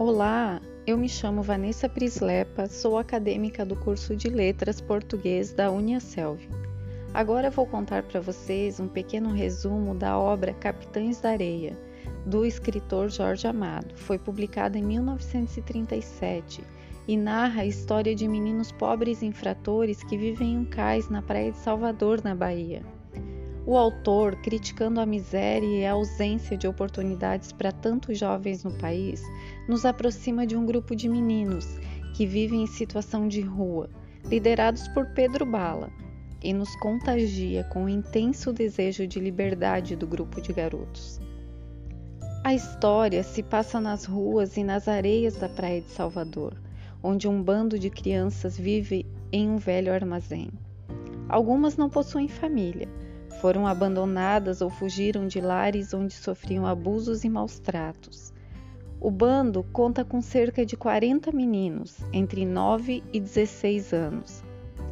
Olá, eu me chamo Vanessa Prislepa, sou acadêmica do curso de Letras Português da Uniaselv. Agora vou contar para vocês um pequeno resumo da obra Capitães da Areia, do escritor Jorge Amado. Foi publicada em 1937 e narra a história de meninos pobres infratores que vivem em um cais na praia de Salvador, na Bahia. O autor, criticando a miséria e a ausência de oportunidades para tantos jovens no país, nos aproxima de um grupo de meninos que vivem em situação de rua, liderados por Pedro Bala, e nos contagia com o intenso desejo de liberdade do grupo de garotos. A história se passa nas ruas e nas areias da Praia de Salvador, onde um bando de crianças vive em um velho armazém. Algumas não possuem família, foram abandonadas ou fugiram de lares onde sofriam abusos e maus tratos. O bando conta com cerca de 40 meninos, entre 9 e 16 anos.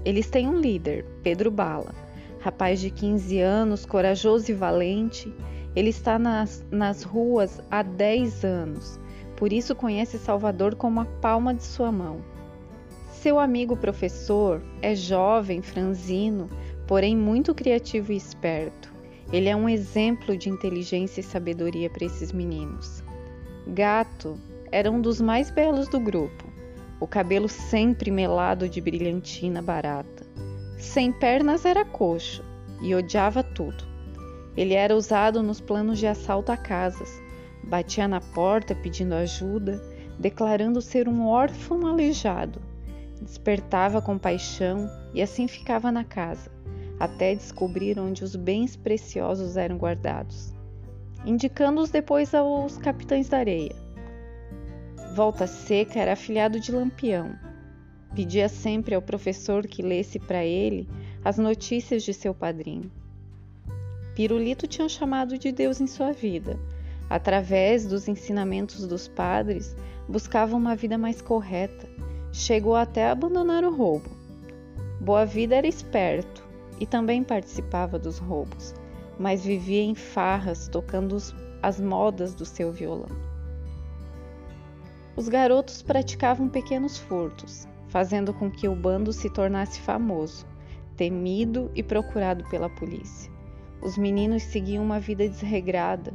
Eles têm um líder, Pedro Bala, rapaz de 15 anos, corajoso e valente. Ele está nas, nas ruas há 10 anos, por isso conhece Salvador como a palma de sua mão. Seu amigo professor é jovem, franzino, porém muito criativo e esperto. Ele é um exemplo de inteligência e sabedoria para esses meninos. Gato era um dos mais belos do grupo, o cabelo sempre melado de brilhantina barata. Sem pernas era coxo e odiava tudo. Ele era usado nos planos de assalto a casas, batia na porta pedindo ajuda, declarando ser um órfão aleijado. Despertava compaixão e assim ficava na casa até descobrir onde os bens preciosos eram guardados, indicando-os depois aos capitães da areia. Volta Seca era afilhado de Lampião. Pedia sempre ao professor que lesse para ele as notícias de seu padrinho. Pirulito tinha chamado de Deus em sua vida. Através dos ensinamentos dos padres, buscava uma vida mais correta. Chegou até a abandonar o roubo. Boa Vida era esperto, e também participava dos roubos, mas vivia em farras tocando as modas do seu violão. Os garotos praticavam pequenos furtos, fazendo com que o bando se tornasse famoso, temido e procurado pela polícia. Os meninos seguiam uma vida desregrada.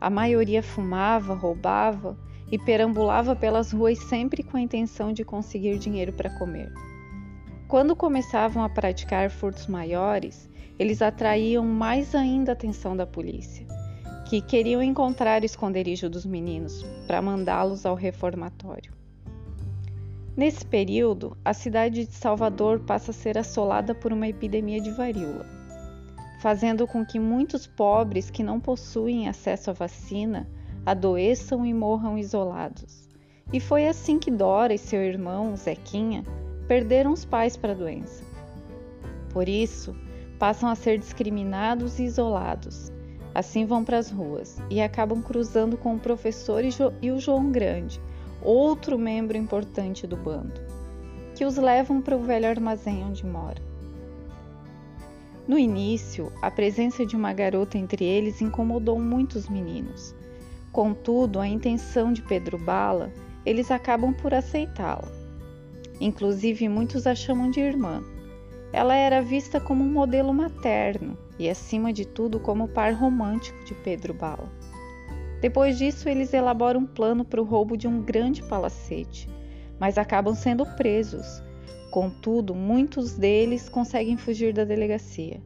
A maioria fumava, roubava e perambulava pelas ruas sempre com a intenção de conseguir dinheiro para comer. Quando começavam a praticar furtos maiores, eles atraíam mais ainda a atenção da polícia, que queriam encontrar o esconderijo dos meninos para mandá-los ao reformatório. Nesse período, a cidade de Salvador passa a ser assolada por uma epidemia de varíola, fazendo com que muitos pobres que não possuem acesso à vacina adoeçam e morram isolados. E foi assim que Dora e seu irmão, Zequinha, perderam os pais para a doença. Por isso, passam a ser discriminados e isolados. Assim vão para as ruas e acabam cruzando com o professor e o João Grande, outro membro importante do bando, que os levam para o velho armazém onde mora. No início, a presença de uma garota entre eles incomodou muitos meninos. Contudo, a intenção de Pedro Bala, eles acabam por aceitá-la. Inclusive, muitos a chamam de irmã. Ela era vista como um modelo materno e, acima de tudo, como o par romântico de Pedro Bala. Depois disso, eles elaboram um plano para o roubo de um grande palacete, mas acabam sendo presos. Contudo, muitos deles conseguem fugir da delegacia.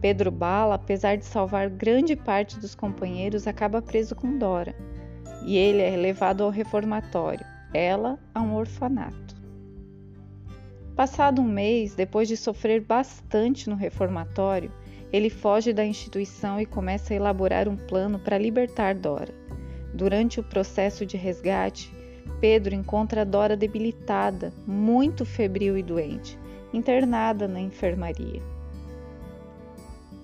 Pedro Bala, apesar de salvar grande parte dos companheiros, acaba preso com Dora, e ele é levado ao reformatório, ela a um orfanato. Passado um mês, depois de sofrer bastante no reformatório, ele foge da instituição e começa a elaborar um plano para libertar Dora. Durante o processo de resgate, Pedro encontra Dora debilitada, muito febril e doente, internada na enfermaria.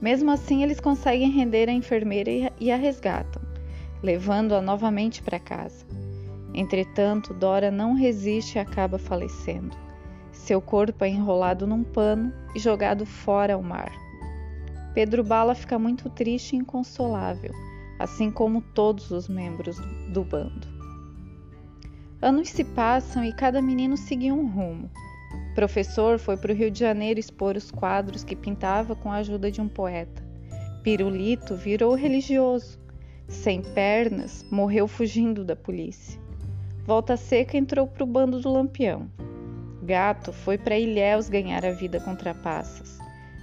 Mesmo assim, eles conseguem render a enfermeira e a resgatam, levando-a novamente para casa. Entretanto, Dora não resiste e acaba falecendo. Seu corpo é enrolado num pano e jogado fora ao mar. Pedro Bala fica muito triste e inconsolável, assim como todos os membros do bando. Anos se passam e cada menino seguiu um rumo. Professor foi para o Rio de Janeiro expor os quadros que pintava com a ajuda de um poeta. Pirulito virou religioso. Sem pernas, morreu fugindo da polícia. Volta Seca entrou para o bando do Lampião. Gato foi para Ilhéus ganhar a vida com trapaças.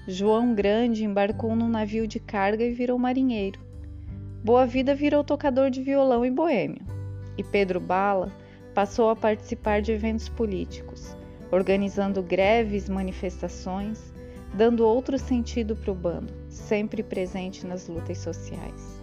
João Grande embarcou num navio de carga e virou marinheiro. Boa Vida virou tocador de violão em boêmio. E Pedro Bala passou a participar de eventos políticos, organizando greves, manifestações, dando outro sentido para o bando, sempre presente nas lutas sociais.